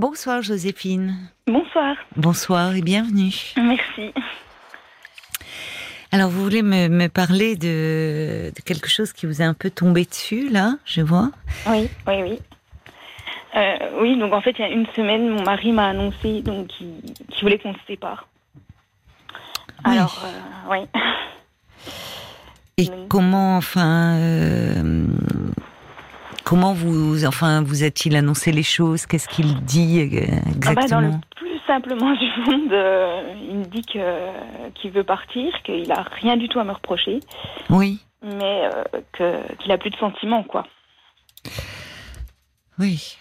Bonsoir Joséphine. Bonsoir. Bonsoir et bienvenue. Merci. Alors vous voulez me, me parler de, de, quelque chose qui vous est un peu tombé dessus là, je vois? Oui, oui, oui. Euh, oui, donc en fait il y a une semaine, mon mari m'a annoncé donc qu'il voulait qu'on se sépare. Oui. Alors, euh, oui. Et comment, enfin, euh, comment vous, enfin, vous a-t-il annoncé les choses? Qu'est-ce qu'il dit euh, Ah bah, dans le exactement? plus simplement du monde, euh, il me dit que qu'il veut partir, qu'il a rien du tout à me reprocher, Oui, mais euh, qu'il a plus de sentiments quoi. oui.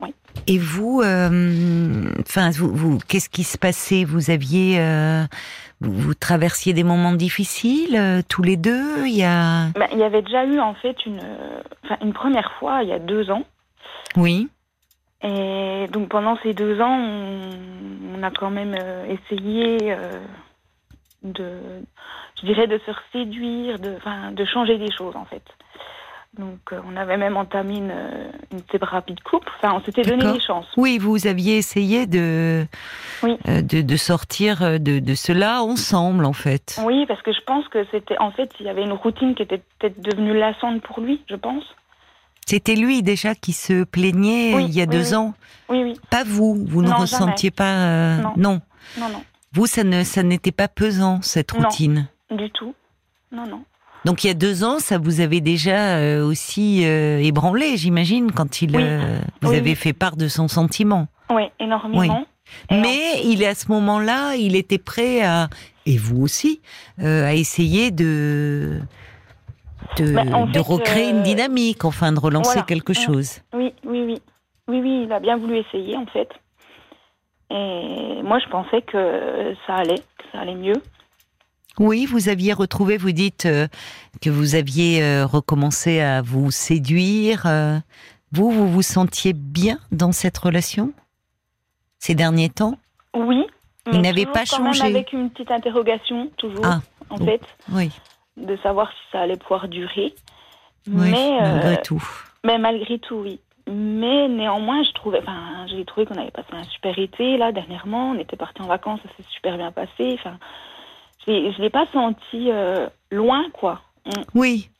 Oui. Et vous, enfin, vous, vous qu'est-ce qui se passait? Vous aviez, vous, traversiez des moments difficiles euh, tous les deux. Il y a, Bah, il y avait déjà eu en fait une, euh, une première fois il y a deux ans. oui, Et donc pendant ces deux ans, on, on a quand même euh, essayé de, je dirais, de se séduire, de, de changer des choses en fait. Donc euh, on avait même entamé une, euh, une thérapie de couple. Enfin, on s'était donné des chances. oui, vous aviez essayé de, Oui. euh, de, de sortir de, de cela ensemble, en fait. Oui, parce que je pense que c'était, en fait, il y avait une routine qui était peut-être devenue lassante pour lui, je pense. C'était lui déjà qui se plaignait Oui, il y a oui, deux ans. Oui, oui, Pas vous, vous ne Non, ressentiez pas. euh, Non. non. non, non, Vous, ça ne, ça n'était pas pesant cette Non. routine. du tout. Non, non. Donc il y a deux ans, ça vous avait déjà euh, aussi euh, ébranlé, j'imagine, quand il Oui. euh, vous Oui, avez fait part de son sentiment. Oui, énormément. Mais il est à ce moment-là, il était prêt à, et vous aussi, euh, à essayer de de, Bah, en de fait, recréer une dynamique, enfin de relancer voilà. quelque Mm. chose. Oui, oui, oui. Oui, oui, il a bien voulu essayer, en fait. Et moi, je pensais que ça allait, que ça allait mieux. Oui, vous aviez retrouvé, vous dites euh, que vous aviez euh, recommencé à vous séduire. euh. vous, vous vous sentiez bien dans cette relation ces derniers temps? Oui. N'avait toujours pas quand même changé. avec une petite interrogation, toujours, Ah, en oh. fait, Oui, de savoir si ça allait pouvoir durer. oui mais, malgré tout. mais malgré tout, oui. Mais néanmoins, je trouvais, enfin, j'ai trouvé qu'on avait passé un super été, là, dernièrement. On était partis en vacances, ça s'est super bien passé. Enfin, je l'ai- pas senti euh, loin, quoi. Oui.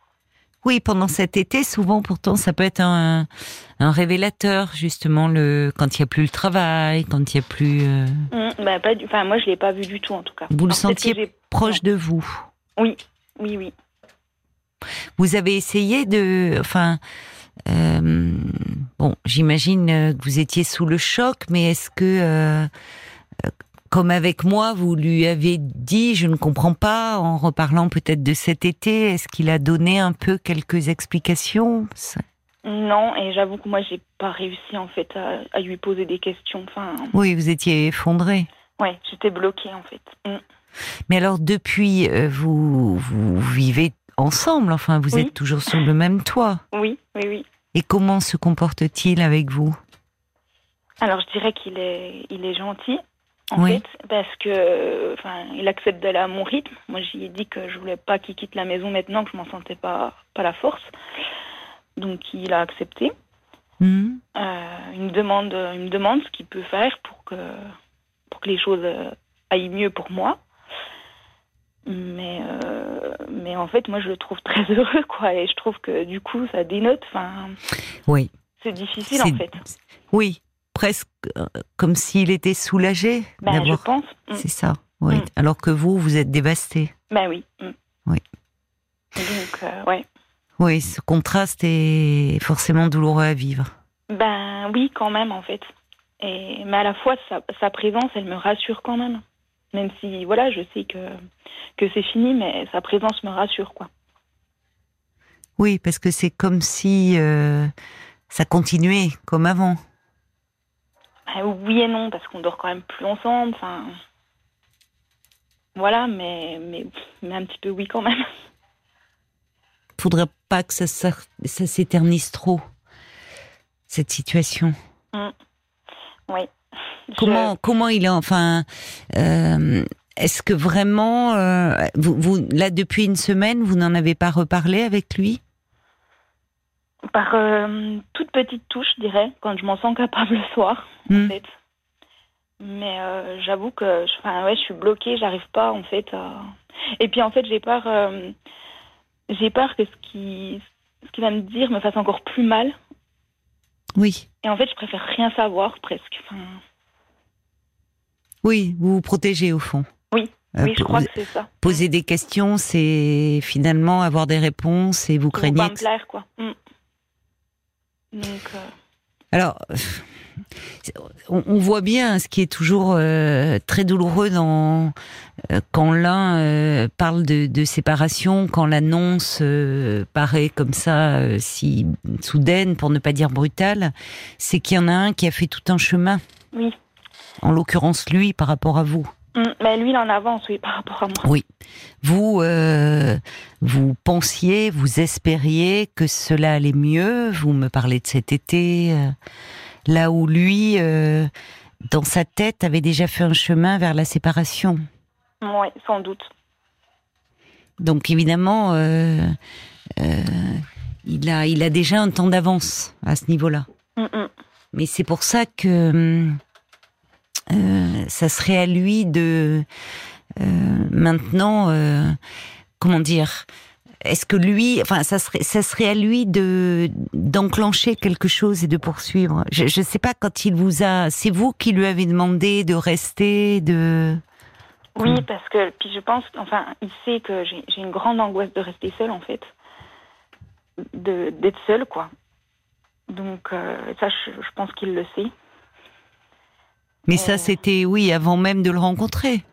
Oui, pendant cet été, souvent, pourtant, ça peut être un, un révélateur, justement, le, quand il n'y a plus le travail, quand il n'y a plus, euh, Mm, bah, pas du... Enfin, moi, je l'ai pas vu du tout, en tout cas. Vous le Alors, sentiez proche de vous. Oui, oui, oui. Vous avez essayé de, enfin, euh, bon, j'imagine que vous étiez sous le choc, mais est-ce que, comme avec moi, vous lui avez dit, je ne comprends pas, en reparlant peut-être de cet été, est-ce qu'il a donné un peu quelques explications? Non, et j'avoue que moi, j'ai pas réussi, en fait, à, à lui poser des questions. Enfin, Oui, vous étiez effondré. ouais, j'étais bloquée, en fait. Mm. Mais alors, depuis, euh, vous, vous vivez ensemble, enfin, vous Oui. êtes toujours sur le même toit. Oui, oui, oui. Et comment se comporte-t-il avec vous? Alors, je dirais qu'il est, il est gentil, en Oui. fait, parce que, enfin, il accepte d'aller à mon rythme. Moi, j'y ai dit que je voulais pas qu'il quitte la maison maintenant, que je m'en sentais pas, pas la force. Donc, il a accepté. Euh, il me demande, il me demande ce qu'il peut faire pour que, pour que les choses euh, aillent mieux pour moi. Mais, euh, mais en fait, moi, je le trouve très heureux, quoi. Et je trouve que du coup, ça dénote. Enfin, Oui. c'est difficile, en fait. Oui, presque euh, comme s'il était soulagé je pense. Mm. C'est ça. Oui. Mm. Alors que vous, vous êtes dévasté. Ben oui. mm. Oui. Donc, euh, ouais. Oui, ce contraste est forcément douloureux à vivre. Ben oui, quand même, en fait. Et, mais à la fois, sa, sa présence, elle me rassure quand même. Même si, voilà, je sais que, que c'est fini, mais sa présence me rassure, quoi. Oui, parce que c'est comme si euh, ça continuait comme avant. Oui et non, parce qu'on dort quand même plus ensemble, enfin... Voilà, mais, mais, mais un petit peu oui quand même. Faudrait pas que ça, ça s'éternise trop cette situation. Oui. Je- Comment comment il est enfin euh, est-ce que vraiment euh, vous, vous là depuis une semaine vous n'en avez pas reparlé avec lui? Par euh, toute petite touche, je dirais, quand je m'en sens capable le soir, Hmm. en fait. Mais euh, j'avoue que je, ouais, je suis bloquée, j'arrive pas en fait à... Et puis en fait, j'ai peur, euh, j'ai peur que ce qui, ce qu'il va me dire me fasse encore plus mal. Oui, Et en fait, je préfère rien savoir presque. Enfin, oui, vous vous protégez au fond. Oui, Euh, oui, je crois que c'est ça. Poser des questions, c'est finalement avoir des réponses et vous Pour pas craignez. me plaire, quoi. Mm. Donc, euh, Alors, on, on voit bien ce qui est toujours euh, très douloureux dans euh, quand l'un euh, parle de, de séparation, quand l'annonce euh, paraît comme ça, euh, si soudaine, pour ne pas dire brutale, c'est qu'il y en a un qui a fait tout un chemin. oui. En l'occurrence, lui, par rapport à vous. Mm. Mais lui, il en avance, oui, par rapport à moi. Oui. Vous, euh, vous pensiez, vous espériez que cela allait mieux? Vous me parlez de cet été, euh, là où lui, euh, dans sa tête, avait déjà fait un chemin vers la séparation. Oui, sans doute. Donc évidemment, euh, il a, il a déjà un temps d'avance à ce niveau-là. Mm, mm. Mais c'est pour ça que ça serait à lui de maintenant, comment dire, est-ce que lui, enfin, ça serait, ça serait à lui de d'enclencher quelque chose et de poursuivre? Je ne sais pas quand il vous a, c'est vous qui lui avez demandé de rester, de. Oui, parce que puis je pense, enfin, il sait que j'ai une grande angoisse de rester seule en fait, de d'être seule quoi. Donc euh, ça, je, je pense qu'il le sait. Mais ça, Euh. c'était oui avant même de le rencontrer.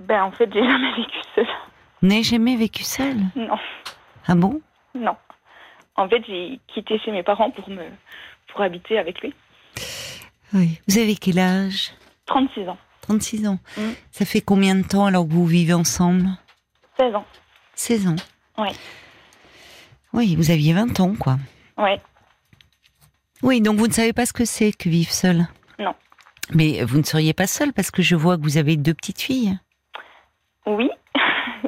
Ben en fait, j'ai jamais vécu seule. N'avez jamais vécu seul Non, Ah bon? Non. En fait, j'ai quitté chez mes parents pour me pour habiter avec lui. Oui. Vous avez quel âge? 36 ans, 36 ans. Mm. Ça fait combien de temps alors que vous vivez ensemble? 16 ans. 16 ans. Ouais. Oui, vous aviez 20 ans, quoi. Ouais. Oui, donc vous ne savez pas ce que c'est que vivre seul Non. Mais vous ne seriez pas seul parce que je vois que vous avez deux petites filles. Oui,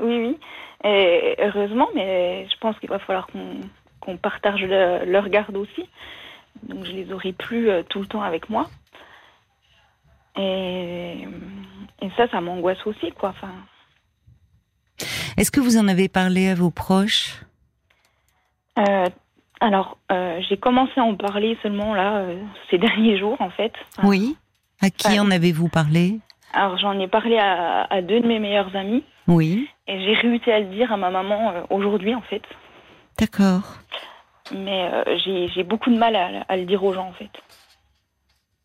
oui, oui. Et heureusement, mais je pense qu'il va falloir qu'on partage le- leur garde aussi. Donc je les aurai plus euh, tout le temps avec moi. Et, et ça, ça m'angoisse aussi, quoi. Enfin, Est-ce que vous en avez parlé à vos proches? Euh, alors, euh, j'ai commencé à en parler seulement là ces derniers jours, en fait. Enfin, Oui. À qui en avez-vous parlé? Alors j'en ai parlé à, à deux de mes meilleurs amis Oui. Et j'ai réussi à le dire à ma maman euh, aujourd'hui, en fait. D'accord. Mais euh, j'ai beaucoup de mal à, à le dire aux gens, en fait.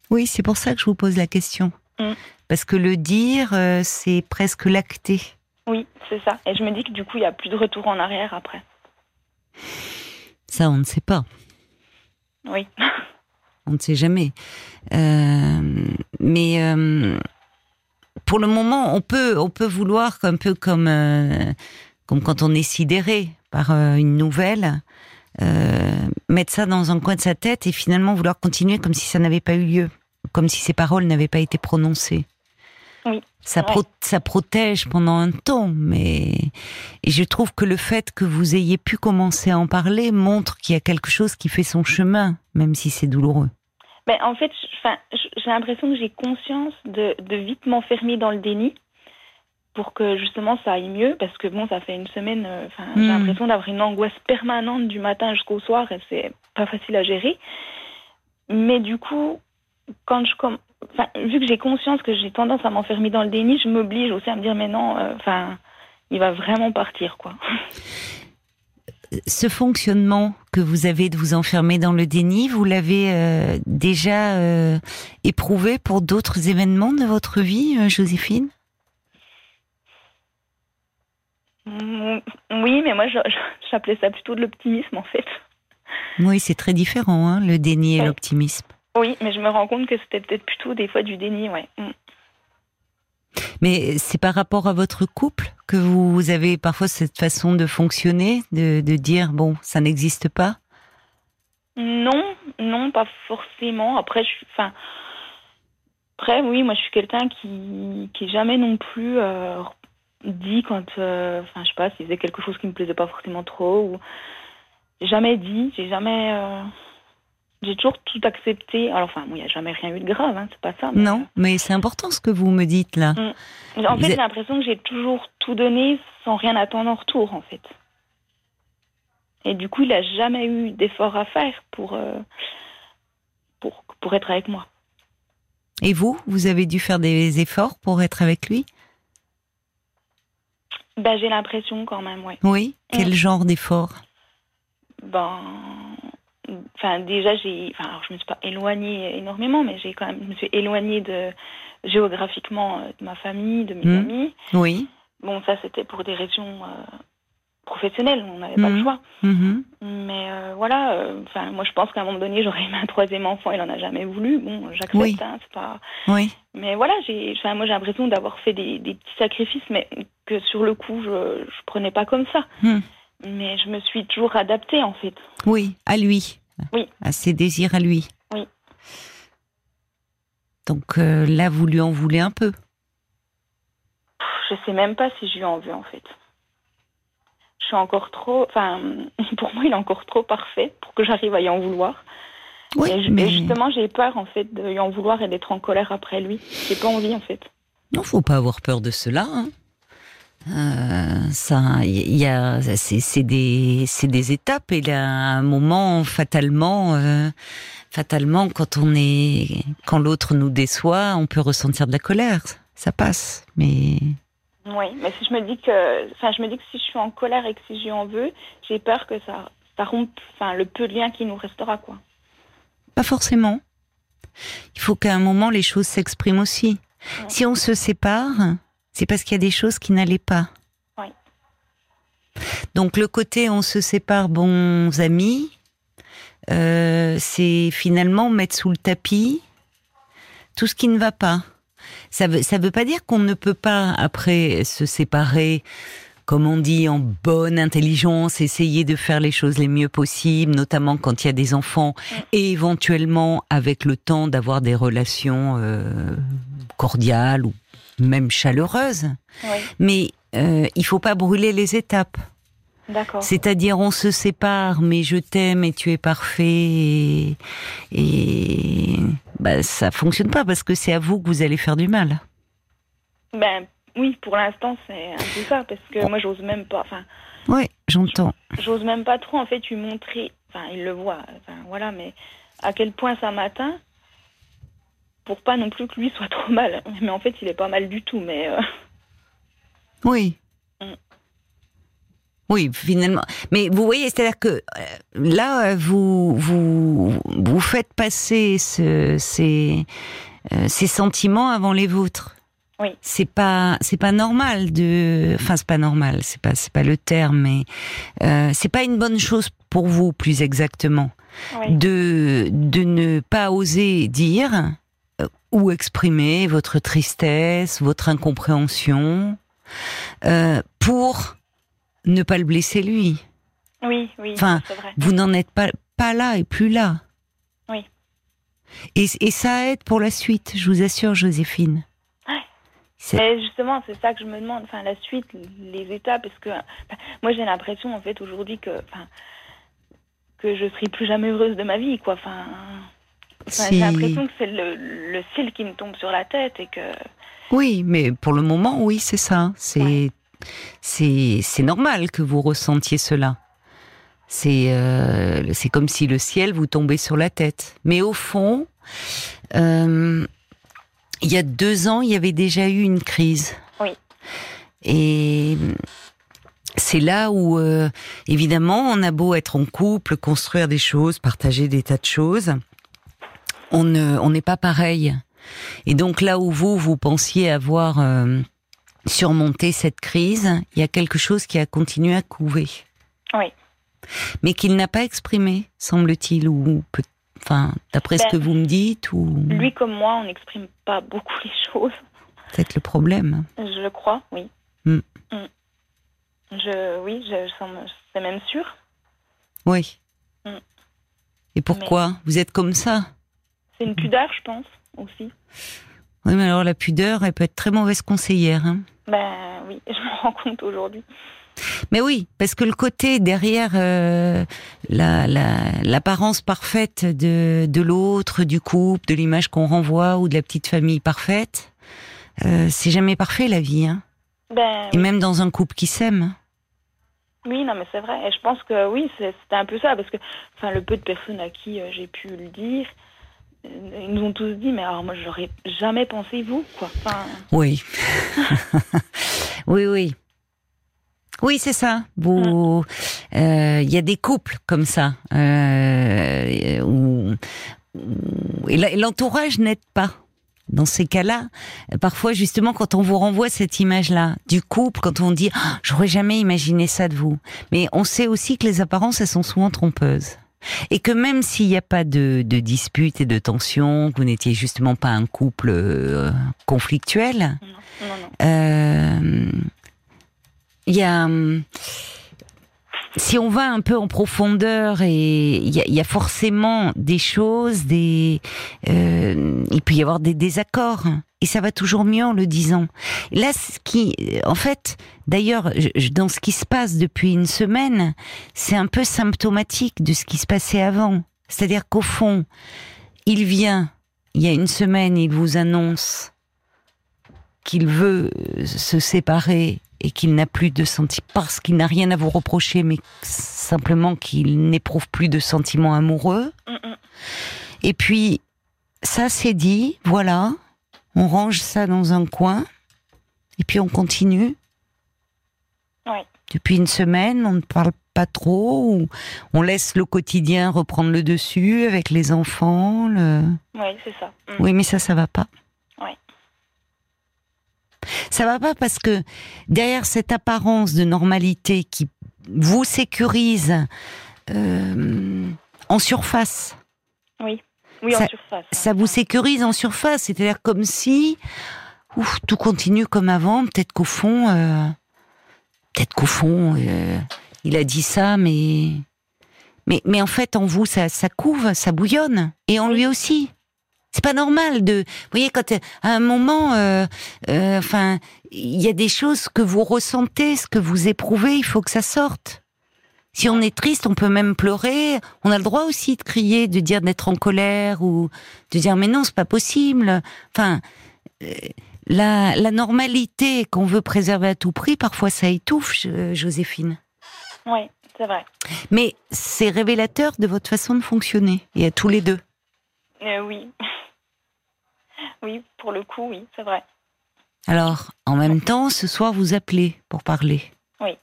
Oui, c'est pour ça que je vous pose la question. Mm. Parce que le dire, euh, c'est presque l'acter. Oui, c'est ça. Et je me dis que du coup, il n'y a plus de retour en arrière après. Ça, on ne sait pas. Oui. On ne sait jamais. Euh, mais pour le moment, on peut, on peut vouloir un peu comme, euh, comme quand on est sidéré par euh, une nouvelle, euh, mettre ça dans un coin de sa tête et finalement vouloir continuer comme si ça n'avait pas eu lieu, comme si ces paroles n'avaient pas été prononcées. Oui. Ça, pro- ça protège pendant un temps, mais et je trouve que le fait que vous ayez pu commencer à en parler montre qu'il y a quelque chose qui fait son chemin, même si c'est douloureux. Mais en fait, j'ai l'impression que j'ai conscience de, de vite m'enfermer dans le déni pour que justement ça aille mieux. Parce que bon, ça fait une semaine, euh, j'ai Hmm. l'impression d'avoir une angoisse permanente du matin jusqu'au soir et c'est pas facile à gérer. Mais du coup, quand je comme, enfin, vu que j'ai conscience que j'ai tendance à m'enfermer dans le déni, je m'oblige aussi à me dire mais non, euh, enfin, il va vraiment partir quoi. ce fonctionnement que vous avez de vous enfermer dans le déni, vous l'avez euh, déjà euh, éprouvé pour d'autres événements de votre vie, euh, Joséphine? Mm, Oui, mais moi j'appelais ça plutôt de l'optimisme en fait. Oui, c'est très différent, hein, le déni et l'optimisme. Oui, mais je me rends compte que c'était peut-être plutôt des fois du déni, ouais. Mais c'est par rapport à votre couple que vous avez parfois cette façon de fonctionner, de, dire, bon, ça n'existe pas? Non, non, pas forcément. Après, enfin, après, oui, moi, je suis quelqu'un qui, qui jamais non plus euh, dit quand, euh, enfin, je sais pas, s'il faisait quelque chose qui me plaisait pas forcément trop. Ou... jamais dit, j'ai jamais. euh, J'ai toujours tout accepté. Alors, enfin, il n'y a jamais rien eu de grave, hein, c'est pas ça. mais, Non, mais c'est important ce que vous me dites là. euh, En Vous fait, êtes- j'ai l'impression que j'ai toujours tout donné sans rien attendre en retour, en fait. Et du coup, il a jamais eu d'effort à faire pour, euh, pour, pour être avec moi. Et vous, vous avez dû faire des efforts pour être avec lui? Ben, j'ai l'impression quand même, ouais. Oui. Quel Mm. genre d'efforts Ben, enfin, déjà, j'ai, enfin, alors, je me suis pas éloignée énormément, mais j'ai quand même, je me suis éloignée de géographiquement euh, de ma famille, de mes Mm. amis. Oui. Bon, ça, c'était pour des raisons euh, professionnelles, on n'avait pas le choix. Mhm. Mais euh, voilà, euh, enfin, moi, je pense qu'à un moment donné, j'aurais aimé un troisième enfant. Il en a jamais voulu. Bon, j'accepte. Oui. hein, c'est pas. Oui. Mais voilà, j'ai, enfin, moi, j'ai l'impression d'avoir fait des, des petits sacrifices, mais que sur le coup, je, je prenais pas comme ça. Hmm. Mais je me suis toujours adaptée, en fait. Oui, à lui. Oui. À ses désirs à lui. Oui. Donc euh, là, vous lui en voulez un peu. Je sais même pas si je lui en veux, en fait. Je suis encore trop. Enfin, pour moi, il est encore trop parfait pour que j'arrive à y en vouloir. Oui, et, mais et justement, j'ai peur, en fait, de en vouloir et d'être en colère après lui. J'ai pas envie, en fait. non, faut pas avoir peur de cela. hein. Euh, ça, il y a, c'est des, c'est des étapes et là, à un moment, fatalement, euh, fatalement, quand on est, quand l'autre nous déçoit, on peut ressentir de la colère. Ça passe, mais Oui, mais si je me dis que, enfin, je me dis que si je suis en colère et que si lui en veux, j'ai peur que ça, ça rompe, enfin, le peu de lien qui nous restera, quoi. Pas forcément. Il faut qu'à un moment les choses s'expriment aussi. Ouais. Si on se sépare, c'est parce qu'il y a des choses qui n'allaient pas. Donc le côté on se sépare bons amis, euh, c'est finalement mettre sous le tapis tout ce qui ne va pas. Ça veut, ça veut pas dire qu'on ne peut pas après se séparer, comme on dit, en bonne intelligence, essayer de faire les choses les mieux possibles, notamment quand il y a des enfants, et éventuellement avec le temps d'avoir des relations euh, cordiales ou même chaleureuses. Oui, Mais euh, il faut pas brûler les étapes. d'accord. C'est-à-dire, on se sépare, mais je t'aime et tu es parfait. Et, et bah, ça fonctionne pas parce que c'est à vous que vous allez faire du mal. Ben, oui, pour l'instant, c'est un peu ça, parce que moi, j'ose même pas, enfin, Oui, j'entends. j'ose même pas trop, en fait, lui montrer, enfin, il le voit, enfin, voilà, mais à quel point ça m'atteint, pour pas non plus que lui soit trop mal. Mais en fait, il est pas mal du tout, mais euh, Oui. Mm. Oui, finalement. Mais vous voyez, c'est-à-dire que euh, là, euh, vous vous vous faites passer ce- ces euh, ces sentiments avant les vôtres. Oui. C'est pas c'est pas normal de. Enfin, c'est pas normal. C'est pas c'est pas le terme, mais euh, c'est pas une bonne chose pour vous, plus exactement, oui. de de ne pas oser dire euh, ou exprimer votre tristesse, votre incompréhension, euh, pour ne pas le blesser lui? oui, oui, Enfin, vrai. Vous n'en êtes pas, pas là et plus là. Oui. Et, et ça aide pour la suite, je vous assure, Joséphine. Ouais. C'est- Mais justement, c'est ça que je me demande, enfin, la suite, les étapes, parce que moi, j'ai l'impression, en fait, aujourd'hui, que, que je serai plus jamais heureuse de ma vie, quoi, enfin... J'ai l'impression que c'est le, le ciel qui me tombe sur la tête et que... Oui, mais pour le moment, oui, c'est ça. C'est Ouais. c'est c'est normal que vous ressentiez cela. C'est euh, c'est comme si le ciel vous tombait sur la tête. Mais au fond, euh, il y a deux ans, il y avait déjà eu une crise. Oui. Et c'est là où, euh, évidemment, on a beau être en couple, construire des choses, partager des tas de choses, on ne, on n'est pas pareil. Et donc là où vous, vous pensiez avoir euh, surmonté cette crise, il y a quelque chose qui a continué à couver. Oui. Mais qu'il n'a pas exprimé, semble-t-il, ou peut- enfin, d'après ce Ben, que vous me dites, ou Lui comme moi, on n'exprime pas beaucoup les choses, peut-être le problème. je le crois, oui. Mm. Mm. Je, oui, je, c'est même sûr. Oui. Mm. Et pourquoi? Vous êtes comme ça C'est une pudeur, je pense, aussi. Oui, mais alors la pudeur, elle peut être très mauvaise conseillère. Hein Ben oui, je me rends compte aujourd'hui. Mais oui, parce que le côté derrière euh, la- la- l'apparence parfaite de, de l'autre, du couple, de l'image qu'on renvoie ou de la petite famille parfaite, euh, c'est jamais parfait la vie. Hein. Ben, Et même dans un couple qui s'aime. oui, non, mais c'est vrai. Et je pense que oui, c'est- c'était un peu ça, parce que enfin, le peu de personnes à qui euh, j'ai pu le dire, ils nous ont tous dit, mais alors moi, j'aurais jamais pensé vous, quoi. Enfin, Oui. oui, oui. Oui, c'est ça. Vous, euh, il y a des couples comme ça euh, où, l'entourage n'aide pas. Dans ces cas-là, parfois justement quand on vous renvoie cette image-là du couple, quand on dit Ah, j'aurais jamais imaginé ça de vous, mais on sait aussi que les apparences elles sont souvent trompeuses et que même s'il n'y a pas de, de dispute et de tension, que vous n'étiez justement pas un couple euh, conflictuel, non, non, non. euh, il y a, hum, si on va un peu en profondeur et il y a, forcément des choses, des, euh, il peut y avoir des désaccords et ça va toujours mieux en le disant. Là, ce qui, en fait, d'ailleurs, dans ce qui se passe depuis une semaine, c'est un peu symptomatique de ce qui se passait avant. C'est-à-dire qu'au fond, il vient, il y a une semaine, il vous annonce qu'il veut euh, se séparer et qu'il n'a plus de sentiments, parce qu'il n'a rien à vous reprocher, mais simplement qu'il n'éprouve plus de sentiments amoureux. Et puis, ça c'est dit, voilà, on range ça dans un coin, et puis on continue. Ouais. Depuis une semaine, on ne parle pas trop, ou on laisse le quotidien reprendre le dessus avec les enfants. Le... Oui, c'est ça. Mm. Oui, mais ça, ça va pas. Ouais. Ça va pas parce que derrière cette apparence de normalité qui vous sécurise euh, en surface, Oui, oui, en surface. ça vous sécurise en surface, c'est-à-dire comme si ouf, tout continue comme avant. Peut-être qu'au fond, euh, peut-être qu'au fond, euh, il a dit ça, mais mais mais en fait, en vous, ça ça couve, ça bouillonne, et en lui aussi. C'est pas normal de. Vous voyez, quand euh, à un moment, euh, euh, enfin, il y a des choses que vous ressentez, ce que vous éprouvez, il faut que ça sorte. Si on est triste, on peut même pleurer. On a le droit aussi de crier, de dire d'être en colère ou de dire mais non, c'est pas possible. Enfin, euh, la, la normalité qu'on veut préserver à tout prix, parfois ça étouffe, Jo- Joséphine. Oui, c'est vrai. Mais c'est révélateur de votre façon de fonctionner et à tous les deux. Euh, oui. oui, pour le coup, oui, c'est vrai. Alors, en même temps, ce soir, vous appelez pour parler. Oui,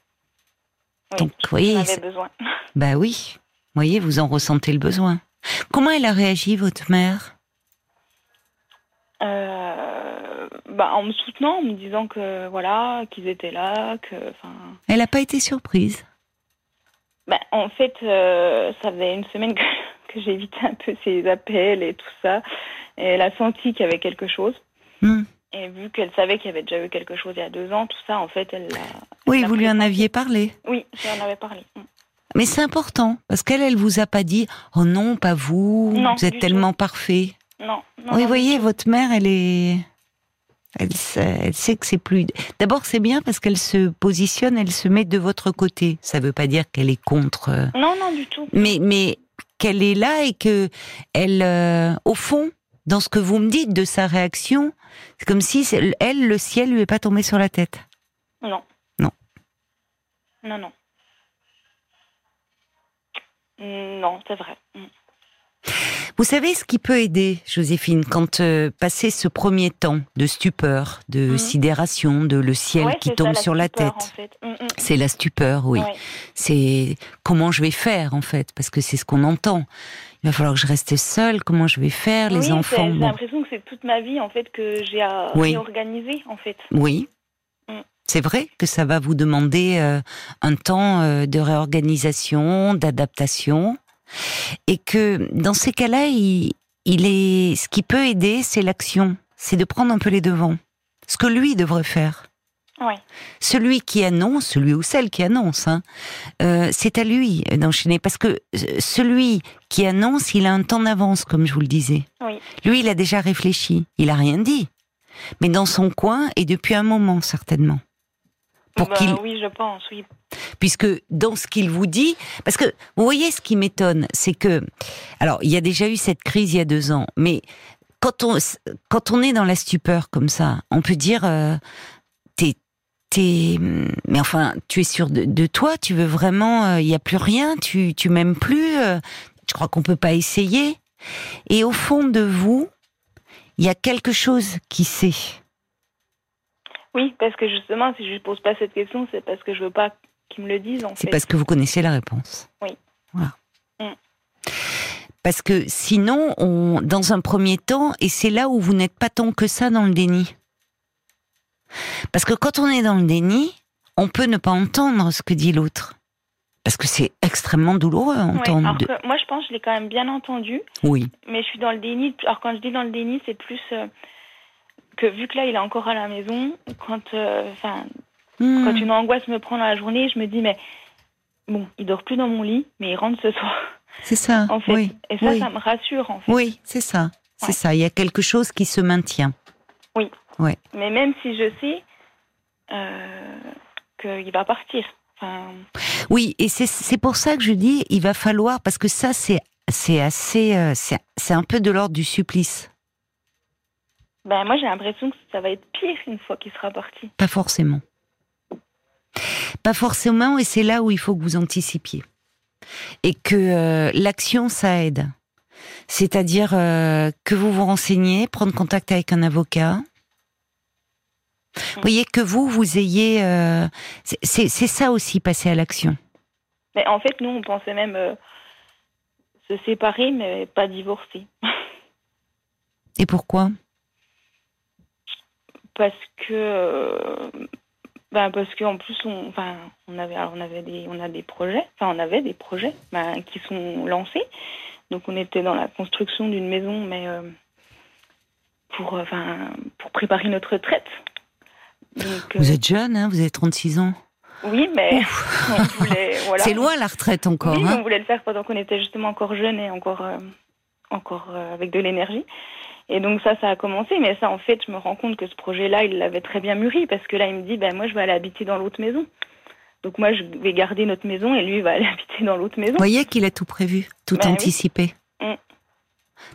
Donc, j'en voyez, c'est- besoin. Bah oui, vous voyez, vous en ressentez le besoin. Comment elle a réagi, votre mère? Euh, bah, en me soutenant, en me disant que voilà, qu'ils étaient là, que, enfin, Elle n'a pas été surprise? bah, en fait, euh, ça faisait une semaine que, que j'évitais un peu ses appels et tout ça. Et elle a senti qu'il y avait quelque chose. Hmm. Et vu qu'elle savait qu'il y avait déjà eu quelque chose il y a deux ans, tout ça, en fait, elle l'a. Oui, vous lui en aviez parlé. Oui, j'en avais parlé. Mm. Mais c'est important, parce qu'elle, elle vous a pas dit « Oh non, pas vous, Non, vous êtes tellement parfait Non, non. Oui, non, voyez, votre mère, elle est... Elle sait, elle sait que c'est plus... D'abord, c'est bien parce qu'elle se positionne, elle se met de votre côté. Ça veut pas dire qu'elle est contre... euh, Non, non, du tout. mais mais qu'elle est là et que elle euh, au fond dans ce que vous me dites de sa réaction c'est comme si elle le ciel lui est pas tombé sur la tête Non. Non. Non, non. Mm, Non, c'est vrai. Vous savez ce qui peut aider Joséphine quand euh, passé ce premier temps de stupeur de Mhm. sidération de le ciel Ouais, qui tombe ça, sur la stupeur, tête? en fait. Mm, mm. c'est la stupeur oui Ouais. c'est comment je vais faire en fait parce que c'est ce qu'on entend il va falloir que je reste seule comment je vais faire Oui, les enfants J'ai bon. l'impression que c'est toute ma vie en fait que j'ai à Oui. réorganiser en fait. Oui. Mm. C'est vrai que ça va vous demander euh, un temps euh, de réorganisation, d'adaptation, et que dans ces cas-là, il, il est, ce qui peut aider, c'est l'action, c'est de prendre un peu les devants. Ce que lui devrait faire. Ouais. Celui qui annonce, celui ou celle qui annonce, hein, euh, c'est à lui d'enchaîner. Parce que euh, celui qui annonce, il a un temps d'avance, comme je vous le disais. Oui. Lui, il a déjà réfléchi. Il a rien dit. Mais dans son coin et depuis un moment, certainement. Pour Bah qu'il Oui, je pense, oui. puisque dans ce qu'il vous dit, parce que vous voyez ce qui m'étonne, c'est que, alors il y a déjà eu cette crise il y a deux ans, mais quand on quand on est dans la stupeur comme ça, on peut dire, euh, t'es t'es, mais enfin, tu es sûr de, de toi, tu veux vraiment, euh, il y a plus rien, tu tu m'aimes plus, euh, je crois qu'on peut pas essayer, et au fond de vous, il y a quelque chose qui sait. Oui, parce que justement, si je pose pas cette question, c'est parce que je veux pas qu'ils me le disent, en C'est parce que vous connaissez la réponse. Oui. Voilà. Mm. Parce que sinon, on, dans un premier temps, et c'est là où vous n'êtes pas tant que ça dans le déni. Parce que quand on est dans le déni, on peut ne pas entendre ce que dit l'autre. Parce que c'est extrêmement douloureux à entendre. que moi, je pense que je l'ai quand même bien entendu, Oui. mais je suis dans le déni. Alors, quand je dis dans le déni, c'est plus euh, que vu que là, il est encore à la maison, quand, euh, enfin, Hmm. quand une angoisse me prend dans la journée, je me dis, mais bon, il dort plus dans mon lit, mais il rentre ce soir, C'est ça. en fait. Oui. Et ça, oui. ça me rassure, en fait. Oui, c'est ça. C'est Ouais. ça. Il y a quelque chose qui se maintient. Mais même si je sais euh, qu'il va partir. Enfin, Oui, et c'est- pour ça que je dis, il va falloir, parce que ça, c'est assez, euh, c'est un peu de l'ordre du supplice. Ben, moi, j'ai l'impression que ça va être pire une fois qu'il sera parti. Pas forcément. Pas forcément, et c'est là où il faut que vous anticipiez. Et que euh, l'action, ça aide. C'est-à-dire euh, que vous vous renseignez, prendre contact avec un avocat. Vous voyez, que vous, vous ayez... euh, c'est- ça aussi, passer à l'action. Mais en fait, nous, on pensait même euh, se séparer, mais pas divorcer. Et pourquoi? Parce que euh, ben parce qu'en plus on enfin on avait alors on avait des on a des projets enfin on avait des projets ben, qui sont lancés donc on était dans la construction d'une maison mais euh, pour euh, enfin pour préparer notre retraite donc Vous êtes jeune, hein, vous avez 36 ans. oui mais on voulait voilà C'est loin la retraite encore. oui, hein on voulait le faire pendant qu'on était justement encore jeune et encore, euh, encore euh, avec de l'énergie. Et donc ça, ça a commencé. Mais ça, en fait, je me rends compte que ce projet-là, il l'avait très bien mûri parce que là, il me dit, ben moi, je vais aller habiter dans l'autre maison. Donc moi, je vais garder notre maison et lui, il va aller habiter dans l'autre maison. Vous voyez qu'il a tout prévu, tout Ben oui. anticipé. Mm.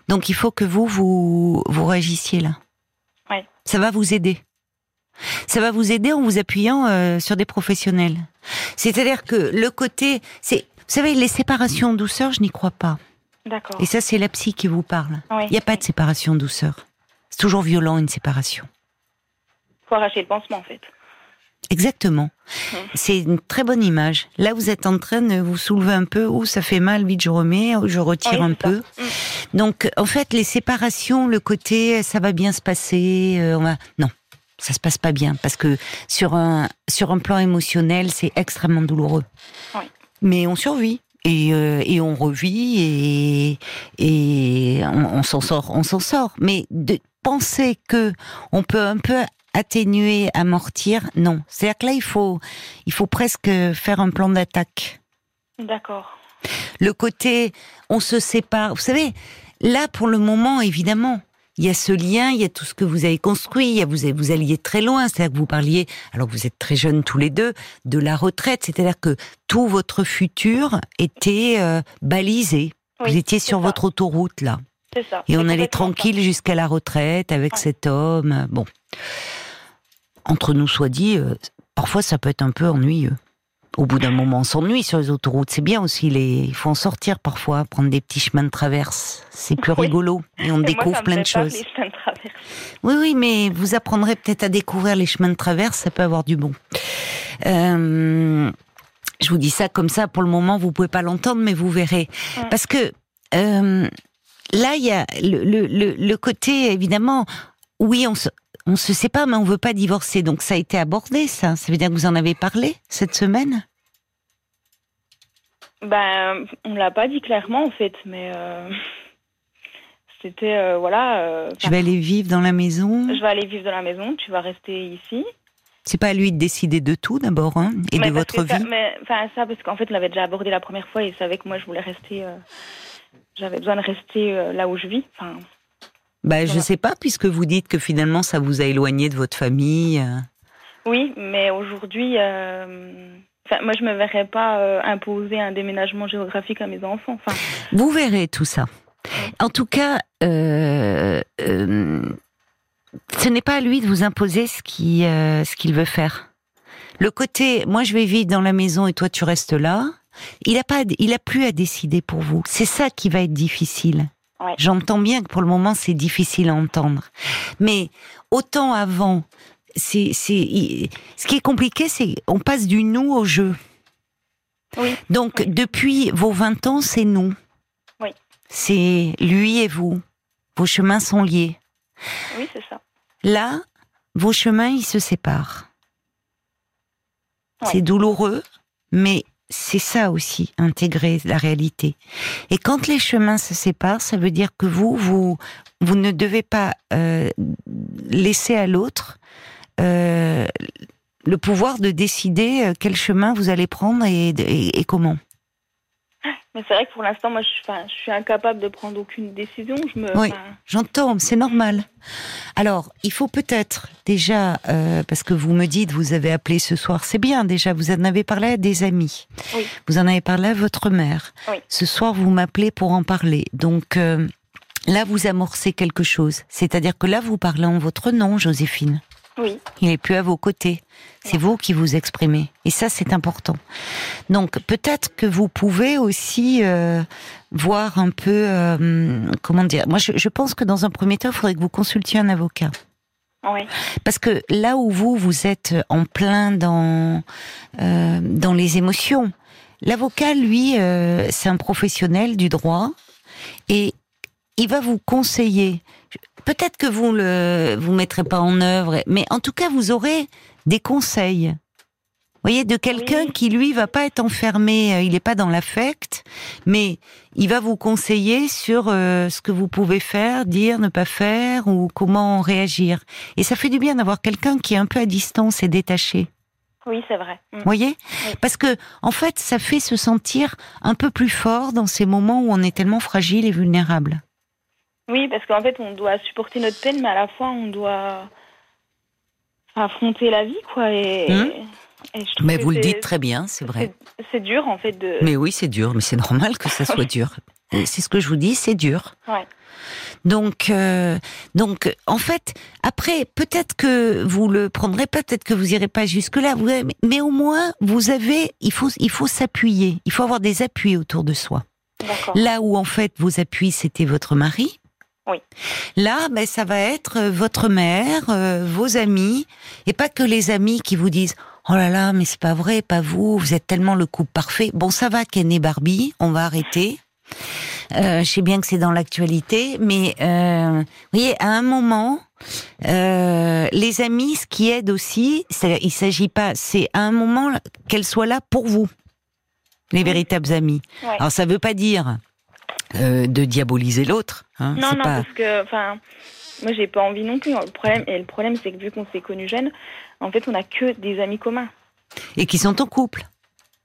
Donc il faut que vous, vous, vous réagissiez là. Ouais. Ça va vous aider. Ça va vous aider en vous appuyant euh, sur des professionnels. C'est-à-dire que le côté, c'est, vous savez, les séparations en douceur, je n'y crois pas. D'accord. Et ça, c'est la psy qui vous parle. Oui. Il n'y a pas de séparation douceur. C'est toujours violent une séparation. faut arracher le pansement, en fait. Exactement. Mhm. C'est une très bonne image. Là, vous êtes en train de vous soulever un peu. Ouh, ça fait mal, vite je remets, ou je retire Oui, un peu. Donc, en fait, les séparations, le côté ça va bien se passer, euh, on va... non, ça se passe pas bien parce que sur un sur un plan émotionnel, c'est extrêmement douloureux. Oui. Mais on survit. Et, euh, et on revit et, et on, on s'en sort, on s'en sort. Mais de penser que on peut un peu atténuer, amortir, non. C'est-à-dire que là, il faut, il faut presque faire un plan d'attaque D'accord. le côté on se sépare. Vous savez, là pour le moment, évidemment, il y a ce lien, il y a tout ce que vous avez construit, il y a, vous, vous alliez très loin, c'est-à-dire que vous parliez, alors que vous êtes très jeunes tous les deux, de la retraite, c'est-à-dire que tout votre futur était euh, balisé. Oui, vous étiez sur ça. votre autoroute là. C'est ça. Et on allait tranquille jusqu'à la retraite avec Ouais. cet homme. Bon. Entre nous soit dit, euh, parfois ça peut être un peu ennuyeux. Au bout d'un moment, on s'ennuie sur les autoroutes. C'est bien aussi, les... il faut en sortir parfois, prendre des petits chemins de traverse. C'est plus Oui. rigolo et on Et moi, découvre ça me plein de choses. les chemins de traverse. Oui, oui, mais vous apprendrez peut-être à découvrir les chemins de traverse, ça peut avoir du bon. Euh, je vous dis ça comme ça, pour le moment, vous pouvez pas l'entendre, mais vous verrez. Parce que euh, là, il y a le, le, le, le côté, évidemment, oui, on se, on se sépare, mais on veut pas divorcer. Donc ça a été abordé, ça. Ça veut dire que vous en avez parlé cette semaine? Ben, on l'a pas dit clairement, en fait, mais euh, c'était, euh, voilà... euh, Je vais aller vivre dans la maison. je vais aller vivre dans la maison, tu vas rester ici. C'est pas à lui de décider de tout d'abord, hein, et Mais de votre que ça- vie. mais, enfin, ça, parce qu'en fait, on l'avait déjà abordé la première fois et il savait que moi, je voulais rester. J'avais besoin de rester là où je vis. Enfin, Bah, je Voilà. sais pas, puisque vous dites que finalement ça vous a éloigné de votre famille. euh. Oui, mais aujourd'hui, euh, enfin, moi, je me verrais pas euh, imposer un déménagement géographique à mes enfants. Enfin, Vous verrez tout ça. En tout cas, euh, ce n'est pas à lui de vous imposer ce qu'il ce qu'il veut faire. Le côté, moi je vais vivre dans la maison et toi tu restes là. Il a pas, il a plus à décider pour vous. C'est ça qui va être difficile. Ouais. J'entends bien que pour le moment c'est difficile à entendre, mais autant avant, c'est ce qui est compliqué, c'est on passe du nous au jeu. oui, Donc, Oui. depuis vos 20 ans, c'est nous. Oui. C'est lui et vous. Vos chemins sont liés. oui, c'est ça. Là, vos chemins, ils se séparent. Ouais. C'est douloureux, mais c'est ça aussi, intégrer la réalité. Et quand les chemins se séparent, ça veut dire que vous, vous, vous ne devez pas euh, laisser à l'autre euh, le pouvoir de décider euh, quel chemin vous allez prendre et, et- et comment. Mais c'est vrai que pour l'instant, moi, je, suis- enfin, je suis incapable de prendre aucune décision. Je me, Oui. J'entends, c'est normal. Alors, il faut peut-être déjà, euh, parce que vous me dites, vous avez appelé ce soir, c'est bien déjà, vous en avez parlé à des amis. Oui. Vous en avez parlé à votre mère. Oui. Ce soir, vous m'appelez pour en parler. Donc, euh, là, vous amorcez quelque chose. C'est-à-dire que là, vous parlez en votre nom, Joséphine. Oui, Il n'est plus à vos côtés. C'est vous qui vous exprimez. Et ça, c'est important. Donc, peut-être que vous pouvez aussi euh, voir un peu, euh, comment dire. Moi, je, je pense que dans un premier temps, il faudrait que vous consultiez un avocat. oui, Parce que là où vous, vous êtes en plein dans, euh, dans les émotions, l'avocat, lui, c'est un professionnel du droit et il va vous conseiller. Peut-être que vous le vous mettrez pas en œuvre, mais en tout cas, vous aurez des conseils. Vous voyez, de quelqu'un Oui. qui, lui, va pas être enfermé, euh, il n'est pas dans l'affect, mais il va vous conseiller sur euh, ce que vous pouvez faire, dire, ne pas faire, ou comment réagir. Et ça fait du bien d'avoir quelqu'un qui est un peu à distance et détaché. oui, c'est vrai. Mm. Vous voyez Oui. Parce que, en fait, ça fait se sentir un peu plus fort dans ces moments où on est tellement fragile et vulnérable. Oui, parce qu'en fait, on doit supporter notre peine, mais à la fois, on doit affronter la vie, quoi. Et, et je trouve Mais vous le dites très bien, c'est vrai. c'est- dur, en fait, de. Mais oui, c'est dur, mais c'est normal que ça soit dur. C'est ce que je vous dis, c'est dur. Ouais. Donc, euh, donc, en fait, après, peut-être que vous le prendrez, peut-être que vous irez pas jusque là, vous- mais, au moins, vous avez, il faut, il faut s'appuyer, il faut avoir des appuis autour de soi. Là où en fait vos appuis c'était votre mari. Oui. Là, ben ça va être euh, votre mère, euh, vos amis, et pas que les amis qui vous disent oh là là mais c'est pas vrai, pas vous, vous êtes tellement le couple parfait. Bon ça va, Ken et Barbie, on va arrêter. Euh, je sais bien que c'est dans l'actualité, mais euh, vous voyez, à un moment, euh, les amis, ce qui aide aussi, c'est il s'agit pas, c'est à un moment qu'elles soient là pour vous, les véritables amis. Ouais. Alors ça veut pas dire euh, de diaboliser l'autre. Hein, Non, non, pas... parce que, enfin, moi, j'ai pas envie non plus. Le problème, et le problème, c'est que vu qu'on s'est connus jeunes, en fait, on a que des amis communs Et qui sont en couple.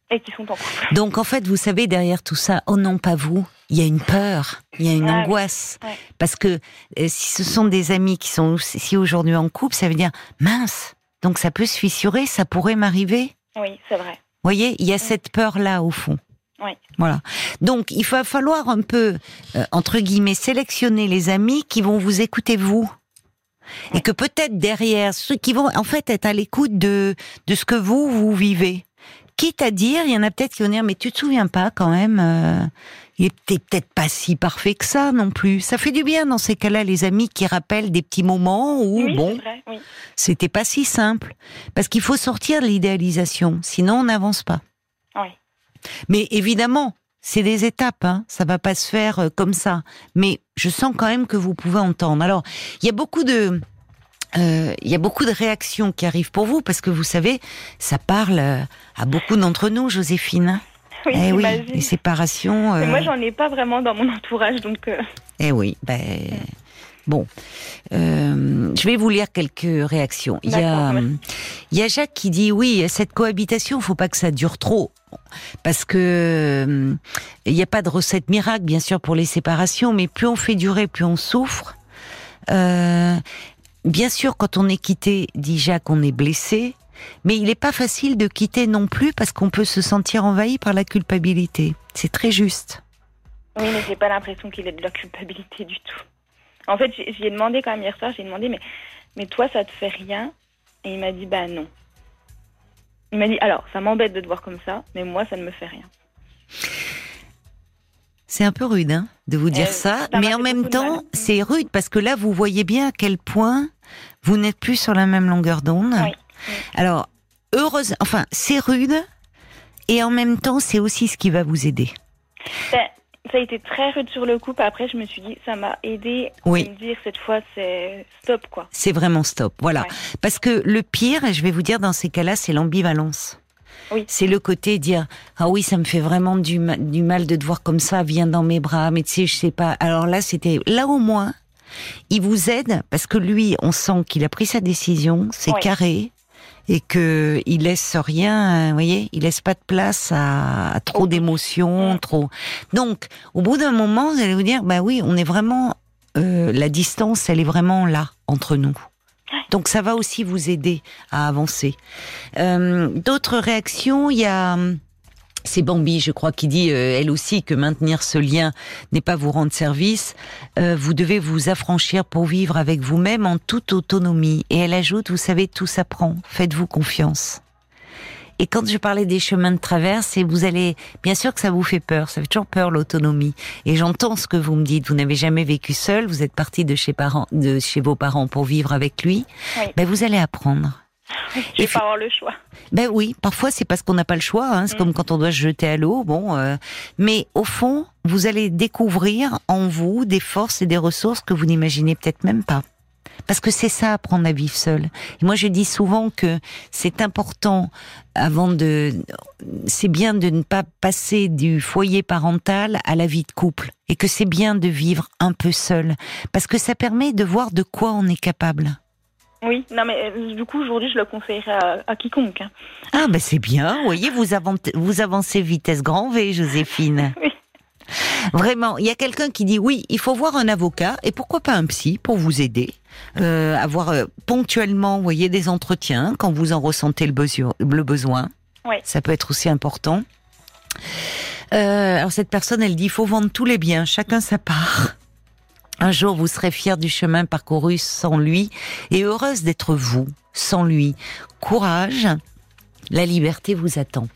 et qui sont en couple. Donc en fait, vous savez, derrière tout ça, oh non, pas vous, il y a une peur, il y a une Ah angoisse. Ouais. Parce que euh, si ce sont des amis qui sont aussi aujourd'hui en couple, ça veut dire, mince, donc ça peut se fissurer, ça pourrait m'arriver? Oui, c'est vrai. Vous voyez, il y a cette peur-là au fond. Oui. Voilà. Donc, il va falloir un peu, euh, entre guillemets, sélectionner les amis qui vont vous écouter vous. Et que peut-être derrière, ceux qui vont en fait être à l'écoute de, de ce que vous, vous vivez. Quitte à dire, il y en a peut-être qui vont dire, mais tu te souviens pas quand même, euh, il était peut-être pas si parfait que ça non plus. Ça fait du bien dans ces cas-là, les amis qui rappellent des petits moments où, oui, bon. Oui. c'était pas si simple. Parce qu'il faut sortir de l'idéalisation, sinon on n'avance pas. Oui. Mais évidemment, c'est des étapes, hein. ça va pas se faire euh, comme ça. Mais je sens quand même que vous pouvez entendre. Alors, il y a beaucoup de, euh, il y a beaucoup de réactions qui arrivent pour vous parce que vous savez, ça parle euh, à beaucoup d'entre nous, Joséphine. Oui, eh oui, les séparations. Euh, moi, j'en ai pas vraiment dans mon entourage, donc. euh, eh oui, ben bon, Euh, je vais vous lire quelques réactions. Il y a, il y a Jacques qui dit oui, cette cohabitation, faut pas que ça dure trop, parce que euh, il n'y a pas de recette miracle, bien sûr, pour les séparations, mais plus on fait durer, plus on souffre. Euh, bien sûr, quand on est quitté, dit Jacques, on est blessé. Mais il n'est pas facile de quitter non plus parce qu'on peut se sentir envahi par la culpabilité. C'est très juste. Oui, mais j'ai pas l'impression qu'il ait de la culpabilité du tout. En fait, j'ai ai demandé quand même hier soir, j'ai demandé, mais, mais toi, ça te fait rien? Et il m'a dit, bah non. Il m'a dit, alors, ça m'embête de te voir comme ça, mais moi, ça ne me fait rien. C'est un peu rude hein, de vous dire euh, ça, mais en même temps, c'est rude parce que là, vous voyez bien à quel point vous n'êtes plus sur la même longueur d'onde. Alors, heureuse, enfin, c'est rude, et en même temps, c'est aussi ce qui va vous aider. Ben, ça a été très rude sur le coup. Après, je me suis dit, ça m'a aidé à me dire cette fois, c'est stop, quoi. C'est vraiment stop, voilà. Parce que le pire, et je vais vous dire dans ces cas-là, c'est l'ambivalence. C'est le côté dire ah oui ça me fait vraiment du, du mal de te voir comme ça viens dans mes bras mais tu sais je sais pas alors là c'était là au moins il vous aide parce que lui on sent qu'il a pris sa décision c'est carré et que il laisse rien, vous voyez, il laisse pas de place à, trop d'émotions, trop. Donc, au bout d'un moment, vous allez vous dire, bah oui, on est vraiment, euh, la distance, elle est vraiment là entre nous. Donc ça va aussi vous aider à avancer. Euh, d'autres réactions, il y a c'est Bambi, je crois, qui dit euh, elle aussi que maintenir ce lien n'est pas vous rendre service. Euh, vous devez vous affranchir pour vivre avec vous-même en toute autonomie. Et elle ajoute, vous savez, tout s'apprend. Faites-vous confiance. Et quand je parlais des chemins de traverse, et vous allez, bien sûr que ça vous fait peur, ça fait toujours peur l'autonomie. Et j'entends ce que vous me dites. Vous n'avez jamais vécu seul, vous êtes parti de chez parents, de chez vos parents pour vivre avec lui. Mais ben, vous allez apprendre. Je vais pas avoir le choix. Ben oui, parfois c'est parce qu'on n'a pas le choix. Hein. C'est mm. comme quand on doit se jeter à l'eau. Bon, euh, mais au fond, vous allez découvrir en vous des forces et des ressources que vous n'imaginez peut-être même pas. Parce que c'est ça, apprendre à vivre seul. Et moi, je dis souvent que c'est important, avant de, c'est bien de ne pas passer du foyer parental à la vie de couple. Et que c'est bien de vivre un peu seul. Parce que ça permet de voir de quoi on est capable. Oui, non mais euh, du coup aujourd'hui je le conseillerais à, quiconque. Hein. Ah ben c'est bien, vous voyez, vous, avancez, vous avancez vitesse grand V, Joséphine. oui. Vraiment, il y a quelqu'un qui dit oui, il faut voir un avocat et pourquoi pas un psy pour vous aider, euh, avoir euh, ponctuellement, vous voyez, des entretiens quand vous en ressentez le, besoin. Le besoin. Oui. Ça peut être aussi important. Euh, alors cette personne, elle dit, il faut vendre tous les biens, chacun sa part. Un jour, vous serez fier du chemin parcouru sans lui et heureuse d'être vous sans lui. Courage. La liberté vous attend.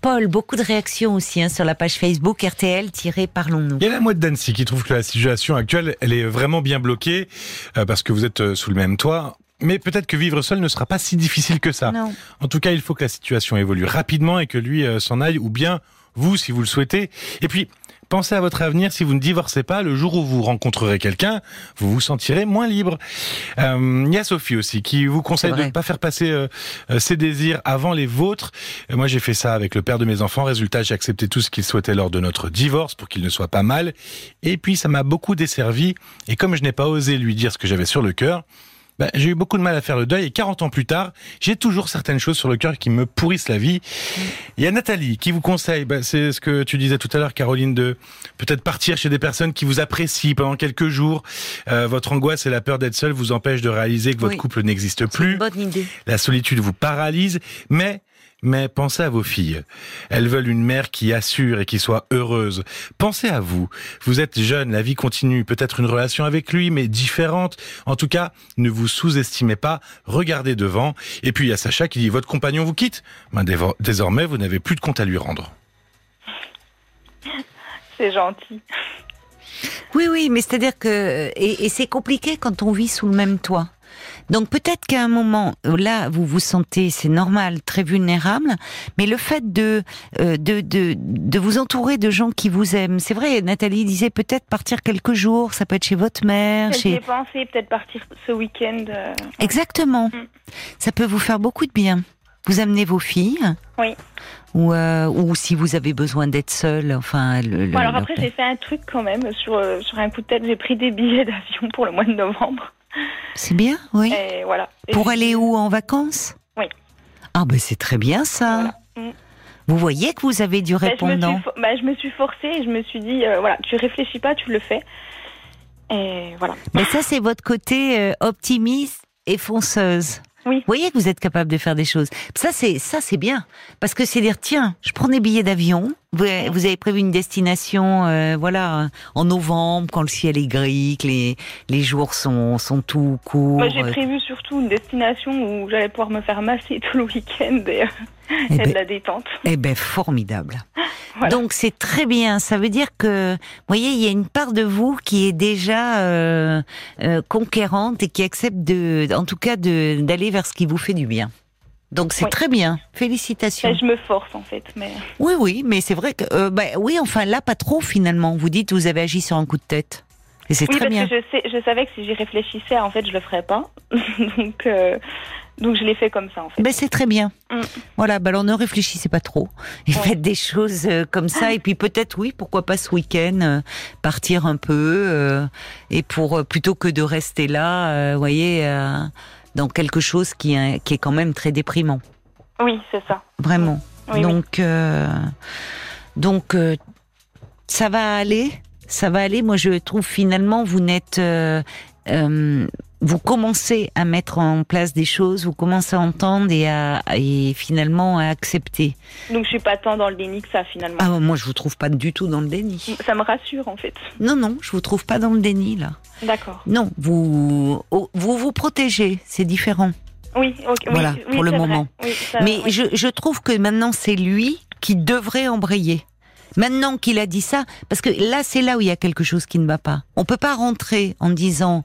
Paul, beaucoup de réactions aussi hein, sur la page Facebook RTL-Parlons-nous. Il y a la mouette d'Annecy qui trouve que la situation actuelle, elle est vraiment bien bloquée euh, parce que vous êtes euh, sous le même toit. Mais peut-être que vivre seul ne sera pas si difficile que ça. Non. En tout cas, il faut que la situation évolue rapidement et que lui euh, s'en aille, ou bien vous, si vous le souhaitez. Et puis, Pensez à votre avenir si vous ne divorcez pas. Le jour où vous rencontrerez quelqu'un, vous vous sentirez moins libre. Euh, il y a Sophie aussi qui vous conseille de ne pas faire passer euh, euh, ses désirs avant les vôtres. moi, j'ai fait ça avec le père de mes enfants. Résultat, j'ai accepté tout ce qu'il souhaitait lors de notre divorce pour qu'il ne soit pas mal. Et puis, ça m'a beaucoup desservi. Et comme je n'ai pas osé lui dire ce que j'avais sur le cœur, bah, j'ai eu beaucoup de mal à faire le deuil et 40 ans plus tard, j'ai toujours certaines choses sur le cœur qui me pourrissent la vie. Il y a Nathalie qui vous conseille, bah, c'est ce que tu disais tout à l'heure, Caroline, de peut-être partir chez des personnes qui vous apprécient pendant quelques jours. Euh, votre angoisse et la peur d'être seul vous empêchent de réaliser que votre couple n'existe plus. Bonne idée. La solitude vous paralyse, mais mais pensez à vos filles. Elles veulent une mère qui assure et qui soit heureuse. Pensez à vous. Vous êtes jeune, la vie continue. Peut-être une relation avec lui, mais différente. En tout cas, ne vous sous-estimez pas. Regardez devant. Et puis il y a Sacha qui dit votre compagnon vous quitte. Ben, désormais, vous n'avez plus de compte à lui rendre. C'est gentil. Oui, oui, mais c'est-à-dire que et c'est compliqué quand on vit sous le même toit. Donc peut-être qu'à un moment, là, vous vous sentez, c'est normal, très vulnérable, mais le fait de, euh, de, de, de vous entourer de gens qui vous aiment, c'est vrai, Nathalie disait peut-être partir quelques jours, ça peut être chez votre mère. J'ai chez... pensé peut-être partir ce week-end. Euh, Exactement. Mm. Ça peut vous faire beaucoup de bien. Vous amenez vos filles. Oui. Ou, euh, ou si vous avez besoin d'être seul, enfin. Le, alors après, j'ai fait un truc quand même sur, sur un coup de tête. J'ai pris des billets d'avion pour le mois de novembre. C'est bien, oui. voilà. Pour aller où en vacances Oui. Ah ben c'est très bien ça. Mm. Vous voyez que vous avez du ben, répondant. Bah, je, me suis forcée et je me suis dit, euh, voilà, tu réfléchis pas, tu le fais. Et voilà. Mais ça, c'est votre côté euh, optimiste et fonceuse. Oui. Vous voyez que vous êtes capable de faire des choses. Ça, c'est ça, c'est bien, parce que c'est dire tiens, je prends des billets d'avion. Vous, vous avez prévu une destination, euh, voilà, en novembre, quand le ciel est gris, que les les jours sont sont tout courts. Moi, j'ai prévu surtout une destination où j'allais pouvoir me faire masser tout le week-end et, Eh et ben, de la détente. eh ben, formidable. Voilà. Donc c'est très bien. Ça veut dire que, vous voyez, il y a une part de vous qui est déjà euh, euh, conquérante et qui accepte de, en tout cas, d'aller vers ce qui vous fait du bien. Donc c'est Oui. très bien. Félicitations. Et je me force en fait, mais Oui, oui, mais c'est vrai que, euh, bah, oui, enfin là, pas trop finalement. Vous dites, vous avez agi sur un coup de tête. Et c'est oui très parce bien. que je sais, je savais que si j'y réfléchissais, en fait, je le ferais pas. donc, euh, donc je l'ai fait comme ça en fait. Ben, c'est très bien. Mm. Voilà, ben alors ne réfléchissez pas trop. Et Ouais. faites des choses euh, comme ça. Et puis peut-être, oui, pourquoi pas ce week-end, euh, partir un peu. et pour, plutôt que de rester là, vous voyez, dans quelque chose qui, est- qui est quand même très déprimant. Oui, c'est ça. Vraiment. Oui, oui. donc, euh, donc euh, ça va aller, ça va aller. Moi, je trouve finalement, vous n'êtes, euh, vous commencez à mettre en place des choses, vous commencez à entendre et à et finalement à accepter. Donc je suis pas tant dans le déni que ça finalement. Ah, moi, je vous trouve pas du tout dans le déni. Ça me rassure en fait. Non, non, je vous trouve pas dans le déni là. D'accord. Non, vous oh, vous vous protégez, c'est différent. Oui, ok. Voilà, oui, pour le moment. Oui, ça- Mais je, je trouve que maintenant c'est lui qui devrait embrayer. Maintenant qu'il a dit ça, parce que là c'est là où il y a quelque chose qui ne va pas. On peut pas rentrer en disant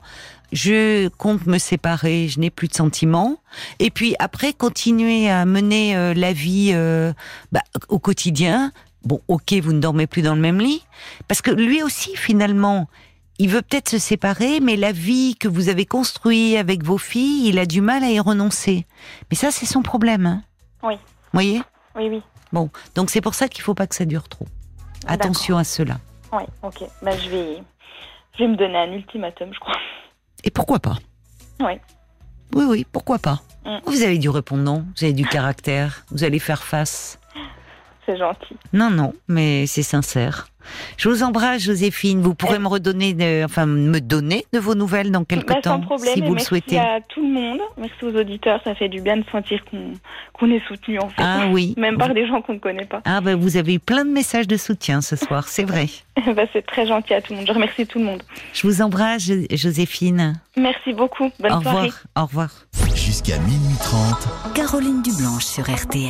je compte me séparer, je n'ai plus de sentiments, et puis après continuer à mener euh, la vie euh, bah, au quotidien. Bon, ok, vous ne dormez plus dans le même lit, parce que lui aussi finalement, il veut peut-être se séparer, mais la vie que vous avez construite avec vos filles, il a du mal à y renoncer. Mais ça, c'est son problème. Hein. Oui. Vous voyez? Oui, oui. Bon, donc c'est pour ça qu'il faut pas que ça dure trop. Attention à cela. Oui, ok. Bah, je vais, je vais me donner un ultimatum, je crois. Et pourquoi pas? Oui. Oui, oui, pourquoi pas? Mm. Vous avez du répondant, vous avez du caractère, vous allez faire face. C'est gentil. Non, non, mais c'est sincère. Je vous embrasse, Joséphine. Vous pourrez Eh. me redonner, de, enfin, me donner de vos nouvelles dans quelques Bah, temps, problème. si vous le merci souhaitez. à tout le monde. Merci aux auditeurs. Ça fait du bien de sentir qu'on qu'on est soutenu en fait. Ah oui. Même par des gens qu'on ne connaît pas. Ah ben vous avez eu plein de messages de soutien ce soir, c'est vrai. bah, c'est très gentil à tout le monde. Je remercie tout le monde. Je vous embrasse, Jo- Joséphine. Merci beaucoup. Bonne Au soirée. revoir. Au revoir. Jusqu'à minuit 30. Caroline Dublanche sur RTL.